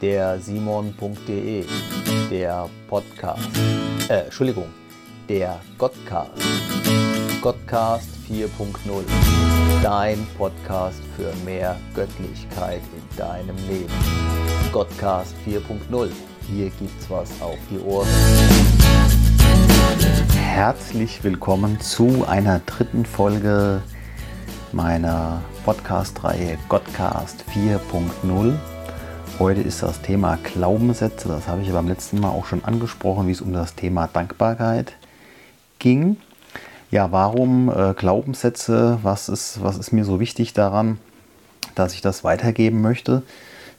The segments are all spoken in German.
der Simon.de, der Podcast, äh, Entschuldigung, der Godcast, Godcast 4.0, dein Podcast für mehr Göttlichkeit in deinem Leben. Godcast 4.0, hier gibt's was auf die Ohren. Herzlich willkommen zu einer dritten Folge meiner Podcast-Reihe Godcast 4.0. Heute ist das Thema Glaubenssätze. Das habe ich beim letzten Mal auch schon angesprochen, wie es um das Thema Dankbarkeit ging. Ja, warum äh, Glaubenssätze? Was ist, was ist mir so wichtig daran, dass ich das weitergeben möchte?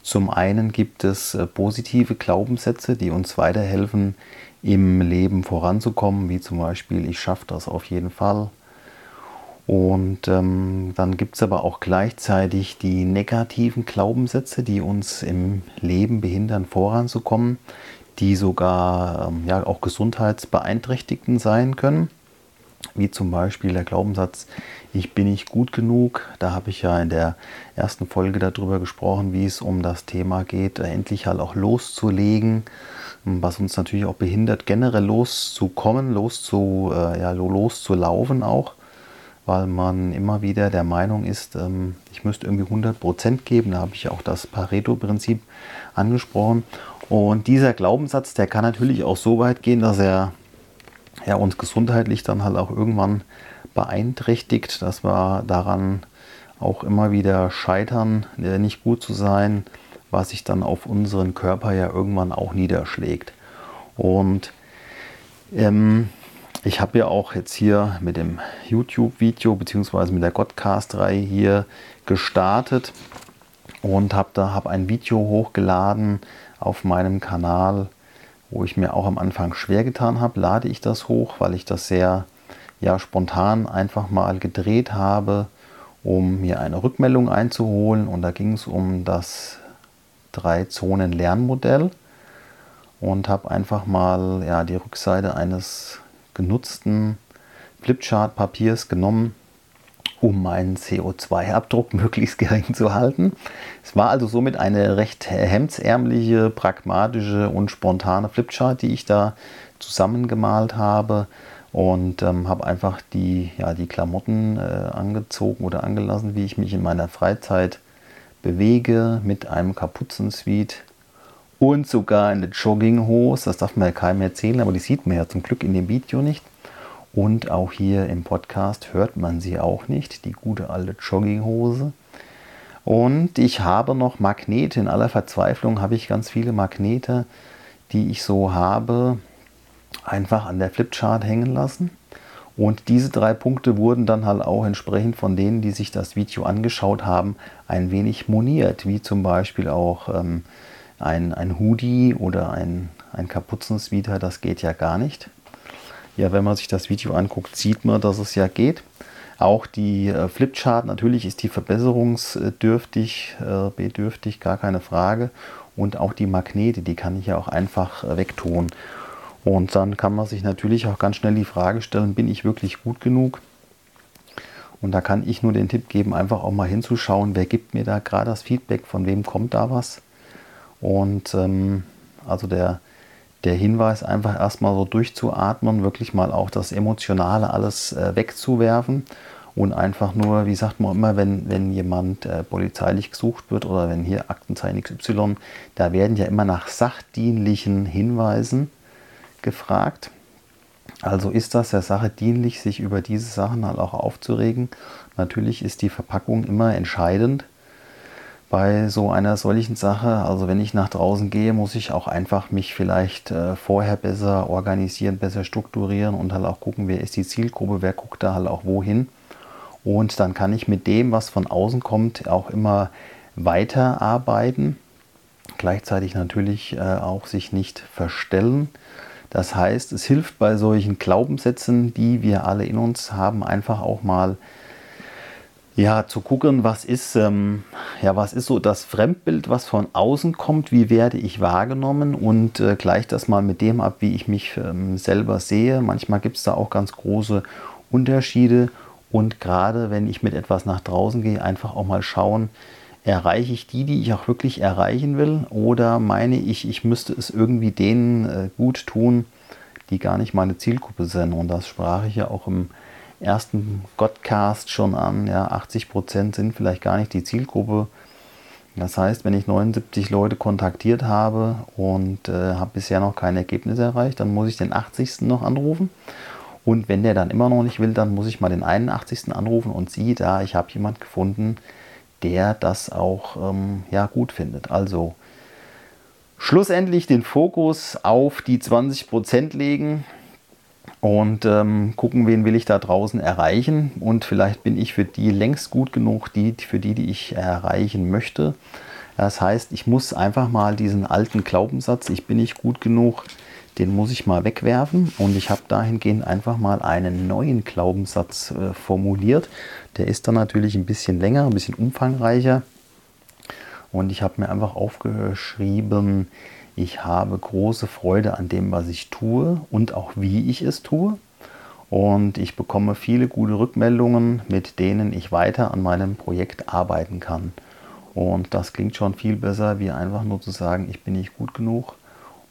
Zum einen gibt es äh, positive Glaubenssätze, die uns weiterhelfen, im Leben voranzukommen, wie zum Beispiel, ich schaffe das auf jeden Fall. Und ähm, dann gibt es aber auch gleichzeitig die negativen Glaubenssätze, die uns im Leben behindern, voranzukommen, die sogar ähm, ja, auch gesundheitsbeeinträchtigten sein können. Wie zum Beispiel der Glaubenssatz, ich bin nicht gut genug. Da habe ich ja in der ersten Folge darüber gesprochen, wie es um das Thema geht, endlich halt auch loszulegen, was uns natürlich auch behindert, generell loszukommen, loszu, äh, ja, loszulaufen auch weil man immer wieder der Meinung ist, ähm, ich müsste irgendwie 100% geben. Da habe ich auch das Pareto-Prinzip angesprochen. Und dieser Glaubenssatz, der kann natürlich auch so weit gehen, dass er ja, uns gesundheitlich dann halt auch irgendwann beeinträchtigt, dass wir daran auch immer wieder scheitern, äh, nicht gut zu sein, was sich dann auf unseren Körper ja irgendwann auch niederschlägt. Und ähm, ich habe ja auch jetzt hier mit dem YouTube-Video bzw. mit der Godcast-Reihe hier gestartet und habe da hab ein Video hochgeladen auf meinem Kanal, wo ich mir auch am Anfang schwer getan habe, lade ich das hoch, weil ich das sehr ja, spontan einfach mal gedreht habe, um mir eine Rückmeldung einzuholen. Und da ging es um das Drei-Zonen-Lernmodell und habe einfach mal ja, die Rückseite eines genutzten Flipchart-Papiers genommen, um meinen CO2-Abdruck möglichst gering zu halten. Es war also somit eine recht hemdsärmliche, pragmatische und spontane Flipchart, die ich da zusammengemalt habe und ähm, habe einfach die, ja, die Klamotten äh, angezogen oder angelassen, wie ich mich in meiner Freizeit bewege mit einem Kapuzensuite und sogar eine Jogginghose. Das darf man ja keinem erzählen, aber die sieht man ja zum Glück in dem Video nicht. Und auch hier im Podcast hört man sie auch nicht, die gute alte Jogginghose. Und ich habe noch Magnete. In aller Verzweiflung habe ich ganz viele Magnete, die ich so habe, einfach an der Flipchart hängen lassen. Und diese drei Punkte wurden dann halt auch entsprechend von denen, die sich das Video angeschaut haben, ein wenig moniert, wie zum Beispiel auch ähm, ein, ein Hoodie oder ein, ein Kapuzensweater, das geht ja gar nicht. Ja, wenn man sich das Video anguckt, sieht man, dass es ja geht. Auch die äh, Flipchart, natürlich ist die verbesserungsdürftig, äh, bedürftig, gar keine Frage. Und auch die Magnete, die kann ich ja auch einfach äh, wegtun. Und dann kann man sich natürlich auch ganz schnell die Frage stellen, bin ich wirklich gut genug? Und da kann ich nur den Tipp geben, einfach auch mal hinzuschauen, wer gibt mir da gerade das Feedback, von wem kommt da was. Und ähm, also der, der Hinweis, einfach erstmal so durchzuatmen, wirklich mal auch das Emotionale alles äh, wegzuwerfen und einfach nur, wie sagt man immer, wenn, wenn jemand äh, polizeilich gesucht wird oder wenn hier Aktenzeichen XY, da werden ja immer nach sachdienlichen Hinweisen gefragt. Also ist das der Sache dienlich, sich über diese Sachen halt auch aufzuregen. Natürlich ist die Verpackung immer entscheidend bei so einer solchen Sache. Also wenn ich nach draußen gehe, muss ich auch einfach mich vielleicht äh, vorher besser organisieren, besser strukturieren und halt auch gucken, wer ist die Zielgruppe, wer guckt da halt auch wohin. Und dann kann ich mit dem, was von außen kommt, auch immer weiterarbeiten. Gleichzeitig natürlich äh, auch sich nicht verstellen. Das heißt, es hilft bei solchen Glaubenssätzen, die wir alle in uns haben, einfach auch mal ja, zu gucken, was ist, ähm, ja, was ist so das Fremdbild, was von außen kommt, wie werde ich wahrgenommen und äh, gleich das mal mit dem ab, wie ich mich ähm, selber sehe. Manchmal gibt es da auch ganz große Unterschiede und gerade wenn ich mit etwas nach draußen gehe, einfach auch mal schauen, erreiche ich die, die ich auch wirklich erreichen will? Oder meine ich, ich müsste es irgendwie denen äh, gut tun, die gar nicht meine Zielgruppe sind? Und das sprach ich ja auch im ersten Godcast schon an. Ja, 80 Prozent sind vielleicht gar nicht die Zielgruppe. Das heißt, wenn ich 79 Leute kontaktiert habe und äh, habe bisher noch kein Ergebnis erreicht, dann muss ich den 80. noch anrufen. Und wenn der dann immer noch nicht will, dann muss ich mal den 81. anrufen und siehe da, ich habe jemand gefunden, der das auch ähm, ja, gut findet. Also schlussendlich den Fokus auf die 20% legen und ähm, gucken, wen will ich da draußen erreichen. Und vielleicht bin ich für die längst gut genug, die, für die, die ich erreichen möchte. Das heißt, ich muss einfach mal diesen alten Glaubenssatz, ich bin nicht gut genug, den muss ich mal wegwerfen. Und ich habe dahingehend einfach mal einen neuen Glaubenssatz äh, formuliert. Der ist dann natürlich ein bisschen länger, ein bisschen umfangreicher. Und ich habe mir einfach aufgeschrieben, ich habe große Freude an dem, was ich tue und auch wie ich es tue. Und ich bekomme viele gute Rückmeldungen, mit denen ich weiter an meinem Projekt arbeiten kann. Und das klingt schon viel besser, wie einfach nur zu sagen, ich bin nicht gut genug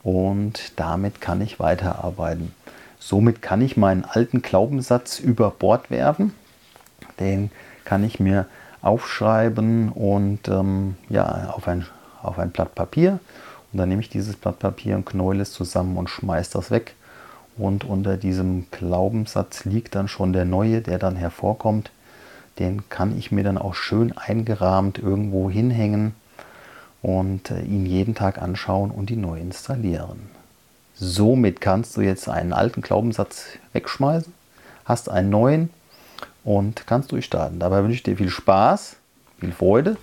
und damit kann ich weiterarbeiten. Somit kann ich meinen alten Glaubenssatz über Bord werfen. Den kann ich mir aufschreiben und ähm, ja, auf ein, auf ein Blatt Papier. Und dann nehme ich dieses Blatt Papier und knäule es zusammen und schmeiße das weg. Und unter diesem Glaubenssatz liegt dann schon der neue, der dann hervorkommt. Den kann ich mir dann auch schön eingerahmt irgendwo hinhängen und äh, ihn jeden Tag anschauen und ihn neu installieren. Somit kannst du jetzt einen alten Glaubenssatz wegschmeißen, hast einen neuen und kannst durchstarten. Dabei wünsche ich dir viel Spaß, viel Freude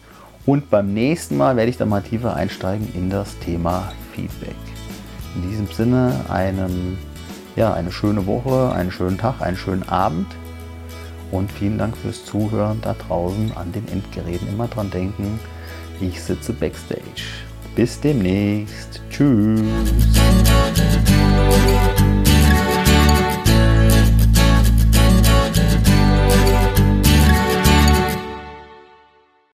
und beim nächsten Mal werde ich dann mal tiefer einsteigen in das Thema Feedback. In diesem Sinne einen, ja, eine schöne Woche, einen schönen Tag, einen schönen Abend und vielen Dank fürs Zuhören da draußen an den Endgeräten. Immer dran denken, ich sitze backstage. Bis demnächst. Tschüss.